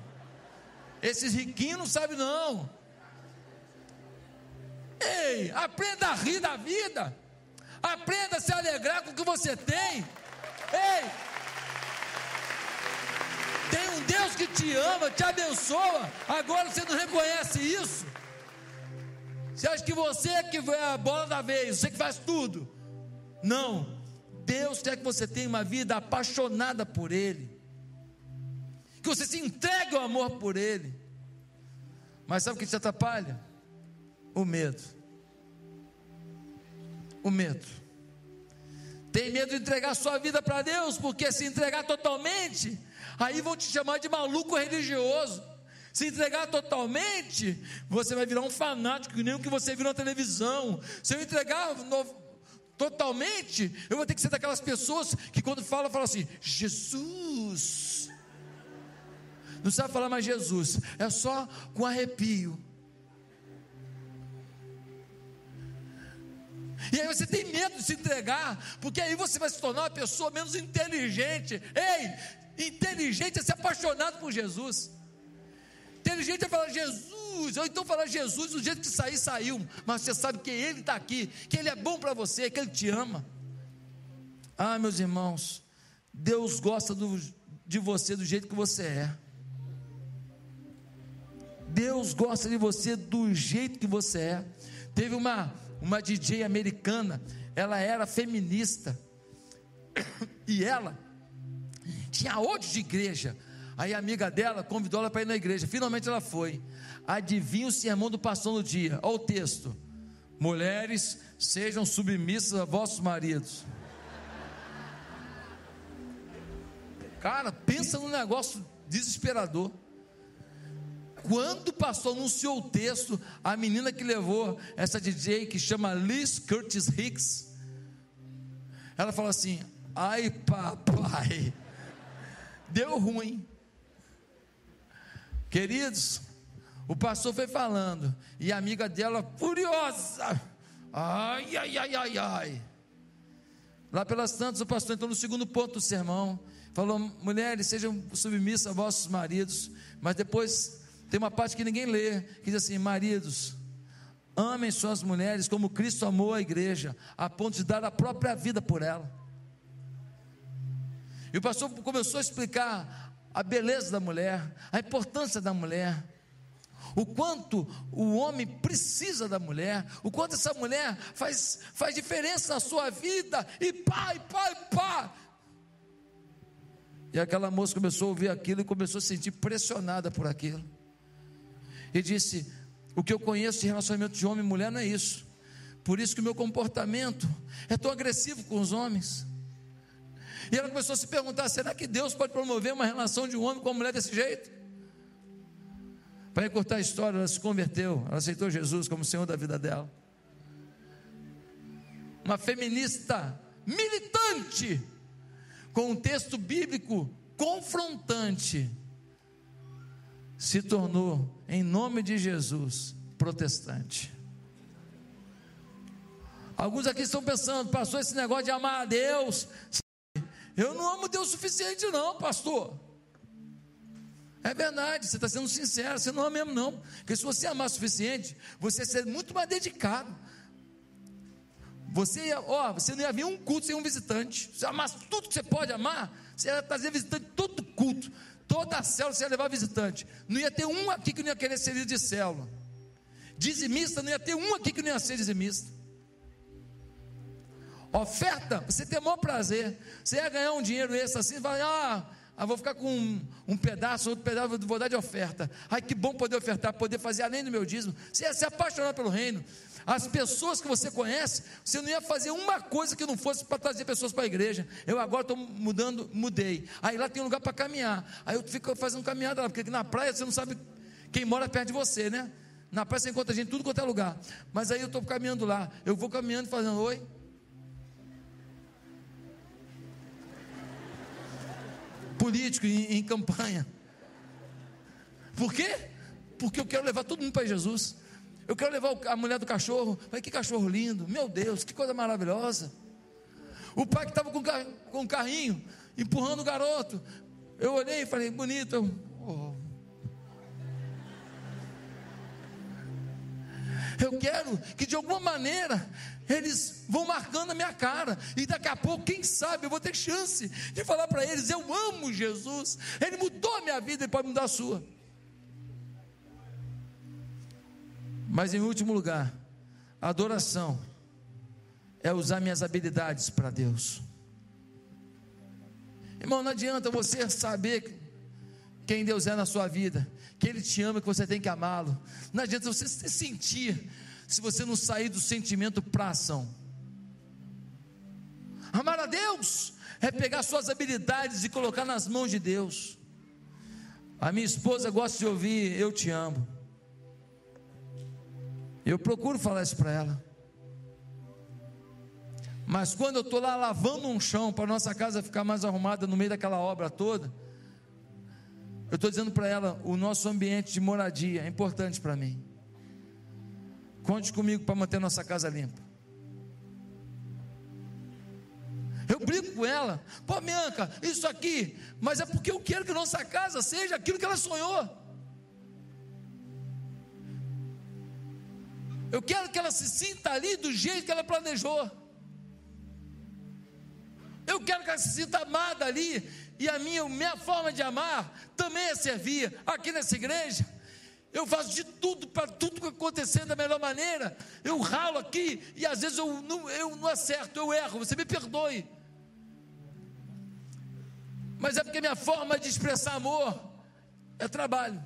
Esses riquinhos não sabem, não. Ei, aprenda a rir da vida. Aprenda a se alegrar com o que você tem. Ei! Tem um Deus que te ama, te abençoa. Agora você não reconhece isso? Você acha que você é que é a bola da vez, você que faz tudo? Não. Deus quer que você tenha uma vida apaixonada por Ele, que você se entregue ao amor por Ele. Mas sabe o que te atrapalha? O medo. O medo. Tem medo de entregar sua vida para Deus, porque se entregar totalmente, aí vão te chamar de maluco religioso. Se entregar totalmente, você vai virar um fanático, nem o que você viu na televisão. Se eu entregar totalmente, eu vou ter que ser daquelas pessoas que quando fala, fala assim: Jesus. Não sabe falar mais Jesus, é só com arrepio. E aí você tem medo de se entregar, porque aí você vai se tornar uma pessoa menos inteligente. Ei, inteligente é ser apaixonado por Jesus. Inteligente é falar Jesus, ou então falar Jesus, do jeito que sair, saiu. Mas você sabe que Ele está aqui, que Ele é bom para você, que Ele te ama. Ah, meus irmãos, Deus gosta do, de você do jeito que você é. Deus gosta de você do jeito que você é. Teve uma, uma DJ americana, ela era feminista, e ela tinha ódio de igreja, Aí a amiga dela convidou ela para ir na igreja. Finalmente ela foi. Adivinha o sermão do pastor no dia. Olha o texto: Mulheres, sejam submissas a vossos maridos. Cara, pensa num negócio desesperador. Quando o pastor anunciou o texto, a menina que levou essa DJ que chama Liz Curtis Hicks, ela falou assim: Ai, papai, deu ruim. Queridos, o pastor foi falando, e a amiga dela, furiosa, ai, ai, ai, ai, ai. Lá pelas tantas, o pastor entrou no segundo ponto do sermão, falou: mulheres, sejam submissas a vossos maridos, mas depois tem uma parte que ninguém lê, que diz assim: maridos, amem suas mulheres como Cristo amou a igreja, a ponto de dar a própria vida por ela. E o pastor começou a explicar a beleza da mulher, a importância da mulher, o quanto o homem precisa da mulher, o quanto essa mulher faz, faz diferença na sua vida, e pá, e pá, e pá. E aquela moça começou a ouvir aquilo e começou a se sentir pressionada por aquilo. E disse: O que eu conheço de relacionamento de homem e mulher não é isso. Por isso que o meu comportamento é tão agressivo com os homens. E ela começou a se perguntar: será que Deus pode promover uma relação de um homem com uma mulher desse jeito? Para encurtar a história, ela se converteu, ela aceitou Jesus como Senhor da vida dela. Uma feminista militante, com um texto bíblico confrontante, se tornou, em nome de Jesus, protestante. Alguns aqui estão pensando, passou esse negócio de amar a Deus, eu não amo Deus o suficiente, não, pastor. É verdade, você está sendo sincero, você não ama mesmo, não. Porque se você amar o suficiente, você ia ser muito mais dedicado. Você ia, ó, você não ia vir um culto sem um visitante. Se amasse tudo que você pode amar, você ia trazer visitante todo culto. Toda a célula você ia levar visitante. Não ia ter um aqui que não ia querer ser de célula. Dizimista, não ia ter um aqui que não ia ser dizimista. Oferta, você tem o maior prazer. Você ia ganhar um dinheiro esse assim, vai, ah, ah, vou ficar com um, um, pedaço, outro pedaço, vou dar de oferta. Ai, que bom poder ofertar, poder fazer além do meu dízimo. Você ia se apaixonar pelo reino. As pessoas que você conhece, você não ia fazer uma coisa que não fosse para trazer pessoas para a igreja. Eu agora estou mudando, mudei. Aí lá tem um lugar para caminhar. Aí eu fico fazendo caminhada lá, porque na praia você não sabe quem mora perto de você, né? Na praia você encontra gente tudo quanto é lugar. Mas aí eu estou caminhando lá. Eu vou caminhando fazendo oi. Político em, em campanha. Por quê? Porque eu quero levar todo mundo para Jesus. Eu quero levar a mulher do cachorro. Mas que cachorro lindo. Meu Deus, que coisa maravilhosa. O pai que estava com, com um carrinho, empurrando o garoto. Eu olhei e falei, bonito. Eu quero que de alguma maneira eles vão marcando a minha cara. E daqui a pouco, quem sabe, eu vou ter chance de falar para eles: Eu amo Jesus. Ele mudou a minha vida e pode mudar a sua. Mas em último lugar, adoração é usar minhas habilidades para Deus. Irmão, não adianta você saber quem Deus é na sua vida, que Ele te ama, que você tem que amá-lo. Não adianta você se sentir, se você não sair do sentimento para ação. Amar a Deus é pegar suas habilidades e colocar nas mãos de Deus. A minha esposa gosta de ouvir: Eu te amo. Eu procuro falar isso para ela. Mas quando eu estou lá lavando um chão para nossa casa ficar mais arrumada no meio daquela obra toda, eu estou dizendo para ela: o nosso ambiente de moradia é importante para mim. Conte comigo para manter nossa casa limpa. Eu brinco com ela, pô, Bianca, isso aqui, mas é porque eu quero que nossa casa seja aquilo que ela sonhou. Eu quero que ela se sinta ali do jeito que ela planejou. Eu quero que ela se sinta amada ali. E a minha, minha forma de amar também é servir. Aqui nessa igreja, eu faço de tudo para tudo acontecer da melhor maneira. Eu ralo aqui e às vezes eu não, eu não acerto, eu erro. Você me perdoe. Mas é porque minha forma de expressar amor é trabalho.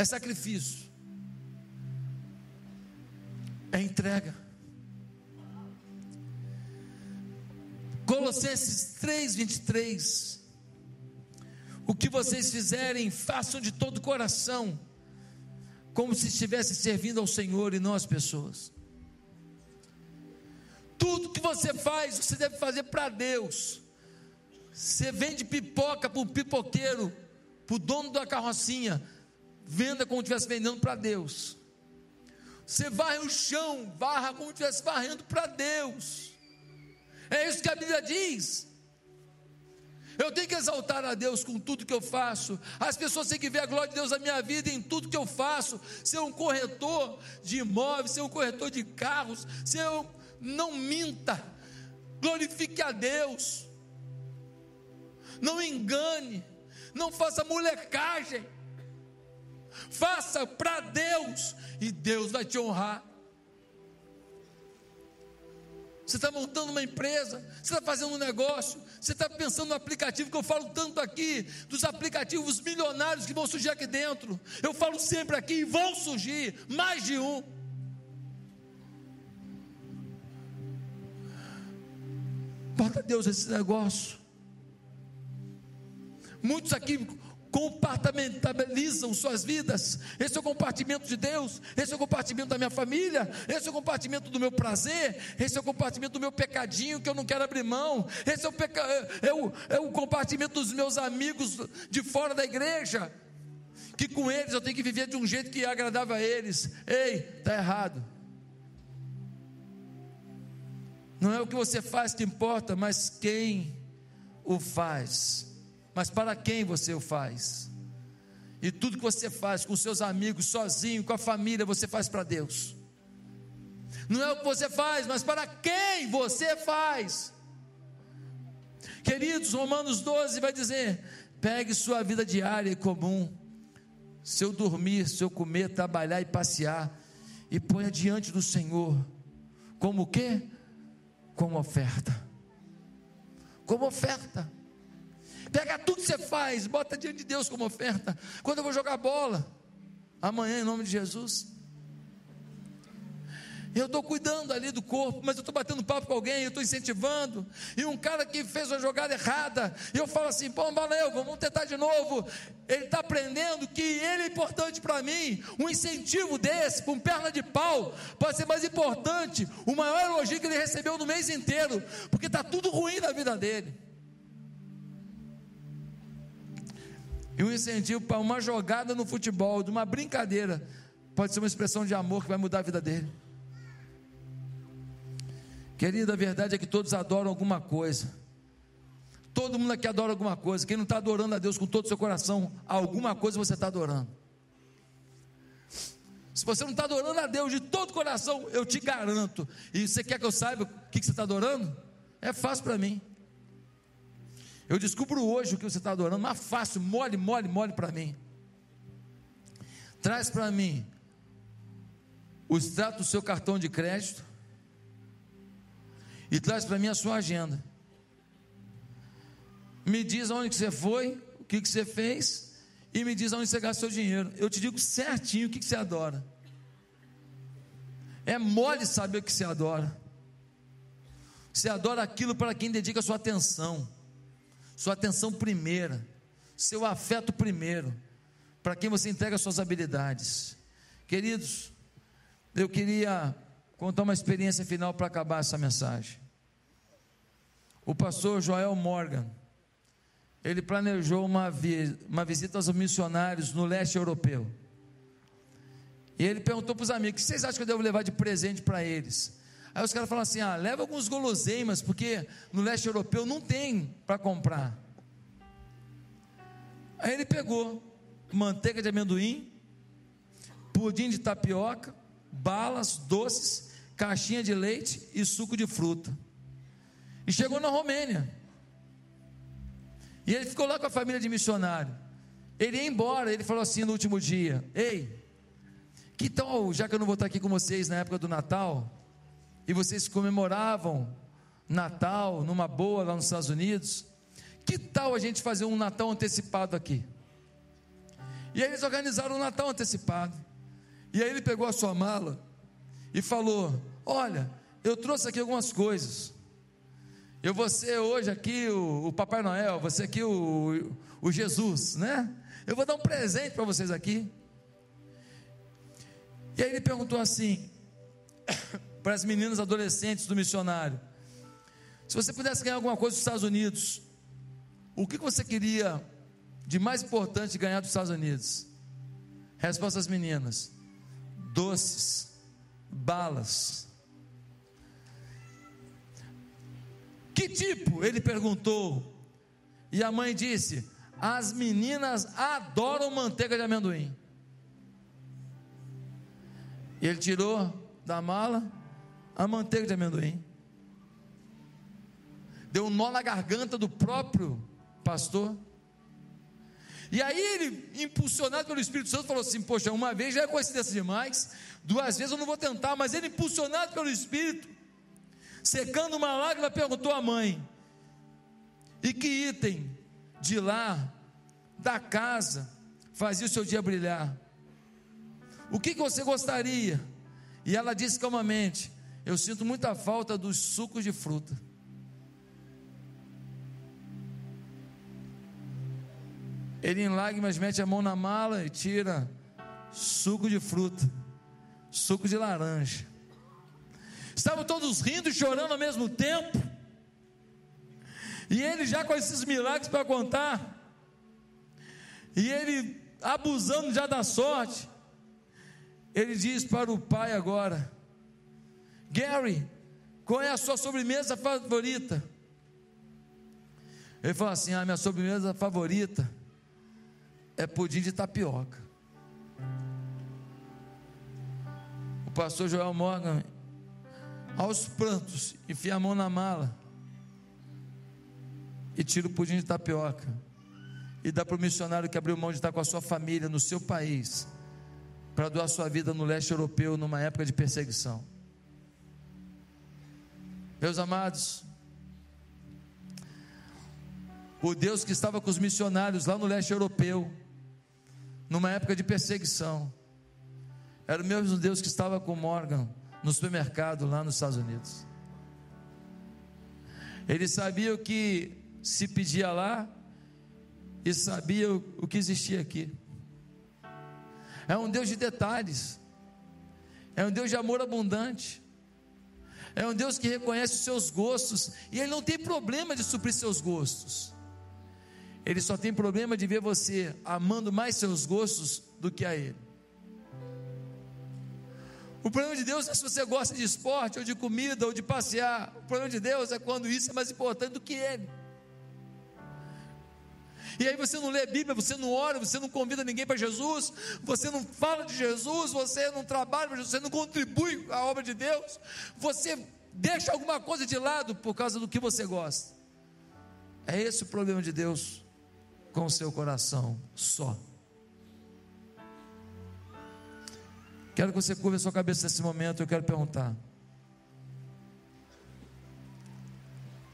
é sacrifício, é entrega. Colossenses 3, 23. O que vocês fizerem, façam de todo o coração, como se estivessem servindo ao Senhor e não às pessoas. Tudo que você faz, você deve fazer para Deus. Você vende pipoca para o pipoqueiro, para o dono da carrocinha, Venda como estivesse vendendo para Deus. Você varre o chão, varra como estivesse varrendo para Deus. É isso que a Bíblia diz. Eu tenho que exaltar a Deus com tudo que eu faço. As pessoas têm que ver a glória de Deus na minha vida em tudo que eu faço. Ser um corretor de imóveis, ser um corretor de carros, ser um, não minta. Glorifique a Deus. Não engane. Não faça molecagem. Faça para Deus e Deus vai te honrar. Você está montando uma empresa, você está fazendo um negócio, você está pensando no aplicativo que eu falo tanto aqui, dos aplicativos milionários que vão surgir aqui dentro. Eu falo sempre aqui e vão surgir mais de um. Bota Deus esse negócio. Muitos aqui compartimentalizam suas vidas. Esse é o compartimento de Deus, esse é o compartimento da minha família, esse é o compartimento do meu prazer, esse é o compartimento do meu pecadinho que eu não quero abrir mão, esse é o, peca... é o, é o compartimento dos meus amigos de fora da igreja, que com eles eu tenho que viver de um jeito que é agradável a eles. Ei, está errado. Não é o que você faz que importa, mas quem o faz mas para quem você o faz? E tudo que você faz com seus amigos, sozinho, com a família, você faz para Deus. Não é o que você faz, mas para quem você faz. Queridos, Romanos 12 vai dizer: pegue sua vida diária e comum, seu dormir, seu comer, trabalhar e passear, e ponha diante do Senhor, como o quê? Como oferta. Como oferta. Pega tudo que você faz, bota diante de Deus como oferta. Quando eu vou jogar bola, amanhã, em nome de Jesus. Eu estou cuidando ali do corpo, mas eu estou batendo papo com alguém, eu estou incentivando. E um cara que fez uma jogada errada, eu falo assim: pô, valeu, vamos tentar de novo. Ele está aprendendo que ele é importante para mim. Um incentivo desse, com perna de pau, pode ser mais importante. O maior elogio que ele recebeu no mês inteiro, porque está tudo ruim na vida dele. E um incentivo para uma jogada no futebol, de uma brincadeira, pode ser uma expressão de amor que vai mudar a vida dele. Querido, a verdade é que todos adoram alguma coisa. Todo mundo aqui adora alguma coisa. Quem não está adorando a Deus com todo o seu coração, alguma coisa você está adorando. Se você não está adorando a Deus de todo o coração, eu te garanto. E você quer que eu saiba o que, que você está adorando? É fácil para mim. Eu descubro hoje o que você está adorando, mas fácil, mole, mole, mole para mim. Traz para mim o extrato do seu cartão de crédito e traz para mim a sua agenda. Me diz aonde que você foi, o que, que você fez e me diz aonde você gasta seu dinheiro. Eu te digo certinho o que, que você adora. É mole saber o que você adora. Você adora aquilo para quem dedica sua atenção, sua atenção primeira, seu afeto primeiro, para quem você entrega suas habilidades. Queridos, eu queria contar uma experiência final para acabar essa mensagem. O pastor Joel Morgan, ele planejou uma, vi uma visita aos missionários no leste europeu. E ele perguntou para os amigos: o que vocês acham que eu devo levar de presente para eles? Aí os caras falaram assim: ah, leva alguns guloseimas, porque no leste europeu não tem para comprar. Aí ele pegou manteiga de amendoim, pudim de tapioca, balas, doces, caixinha de leite e suco de fruta. E chegou na Romênia. E ele ficou lá com a família de missionário. Ele ia embora, ele falou assim no último dia: Ei, que tal, já que eu não vou estar aqui com vocês na época do Natal, e vocês comemoravam Natal numa boa lá nos Estados Unidos, que tal a gente fazer um Natal antecipado aqui? E aí eles organizaram um Natal antecipado. E aí ele pegou a sua mala e falou: Olha, eu trouxe aqui algumas coisas. Eu vou ser hoje aqui o, o Papai Noel, você aqui o, o Jesus, né? Eu vou dar um presente para vocês aqui. E aí ele perguntou assim, para as meninas adolescentes do missionário: se você pudesse ganhar alguma coisa dos Estados Unidos, o que você queria de mais importante ganhar dos Estados Unidos? Resposta das meninas: doces, balas, Que tipo? Ele perguntou. E a mãe disse: As meninas adoram manteiga de amendoim. E ele tirou da mala a manteiga de amendoim. Deu um nó na garganta do próprio pastor. E aí ele, impulsionado pelo Espírito Santo, falou assim: Poxa, uma vez já é coincidência demais, duas vezes eu não vou tentar, mas ele, impulsionado pelo Espírito, secando uma lágrima, perguntou à mãe: E que item de lá, da casa, fazia o seu dia brilhar? O que, que você gostaria? E ela disse calmamente: Eu sinto muita falta dos sucos de fruta. Ele em lágrimas mete a mão na mala e tira suco de fruta, suco de laranja. Estavam todos rindo e chorando ao mesmo tempo. E ele já com esses milagres para contar. E ele abusando já da sorte. Ele diz para o pai agora: Gary, qual é a sua sobremesa favorita? Ele falou assim: A minha sobremesa favorita é pudim de tapioca. O pastor Joel Morgan aos prantos, enfia a mão na mala e tira o pudim de tapioca e dá para o missionário que abriu mão de estar com a sua família no seu país para doar sua vida no leste europeu numa época de perseguição. Meus amados, o Deus que estava com os missionários lá no leste europeu, numa época de perseguição, era o mesmo Deus que estava com Morgan no supermercado lá nos Estados Unidos. Ele sabia o que se pedia lá e sabia o que existia aqui. É um Deus de detalhes, é um Deus de amor abundante, é um Deus que reconhece os seus gostos e Ele não tem problema de suprir seus gostos. Ele só tem problema de ver você amando mais seus gostos do que a Ele. O problema de Deus é se você gosta de esporte, ou de comida, ou de passear. O problema de Deus é quando isso é mais importante do que Ele. E aí você não lê a Bíblia, você não ora, você não convida ninguém para Jesus, você não fala de Jesus, você não trabalha, você não contribui à obra de Deus, você deixa alguma coisa de lado por causa do que você gosta. É esse o problema de Deus com o seu coração só. Quero que você curva a sua cabeça nesse momento. Eu quero perguntar: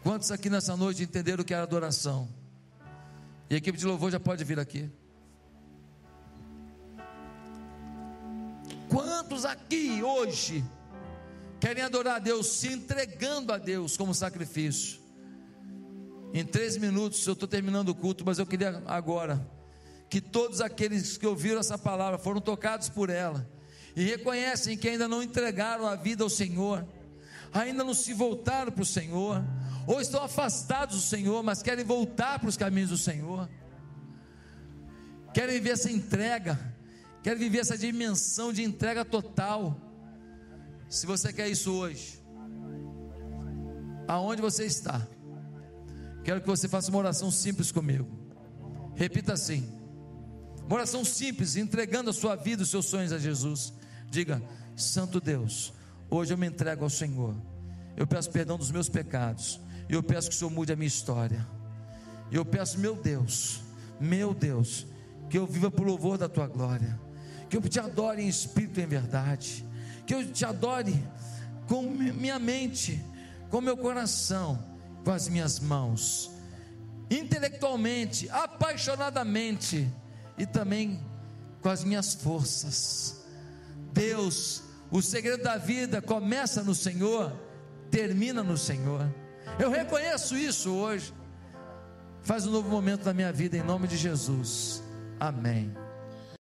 quantos aqui nessa noite entenderam o que era adoração? E a equipe de louvor já pode vir aqui. Quantos aqui hoje querem adorar a Deus se entregando a Deus como sacrifício? Em três minutos eu estou terminando o culto, mas eu queria agora que todos aqueles que ouviram essa palavra foram tocados por ela e reconhecem que ainda não entregaram a vida ao Senhor, ainda não se voltaram para o Senhor, ou estão afastados do Senhor, mas querem voltar para os caminhos do Senhor, querem viver essa entrega, querem viver essa dimensão de entrega total. Se você quer isso hoje, aonde você está, quero que você faça uma oração simples comigo. Repita assim: uma oração simples, entregando a sua vida, os seus sonhos a Jesus. Diga: Santo Deus, hoje eu me entrego ao Senhor. Eu peço perdão dos meus pecados. E eu peço que o Senhor mude a minha história. E eu peço, meu Deus, meu Deus, que eu viva por louvor da tua glória. Que eu te adore em espírito e em verdade. Que eu te adore com minha mente, com meu coração, com as minhas mãos, intelectualmente, apaixonadamente e também com as minhas forças. Deus, o segredo da vida começa no Senhor, termina no Senhor. Eu reconheço isso hoje. Faz um novo momento na minha vida em nome de Jesus. Amém.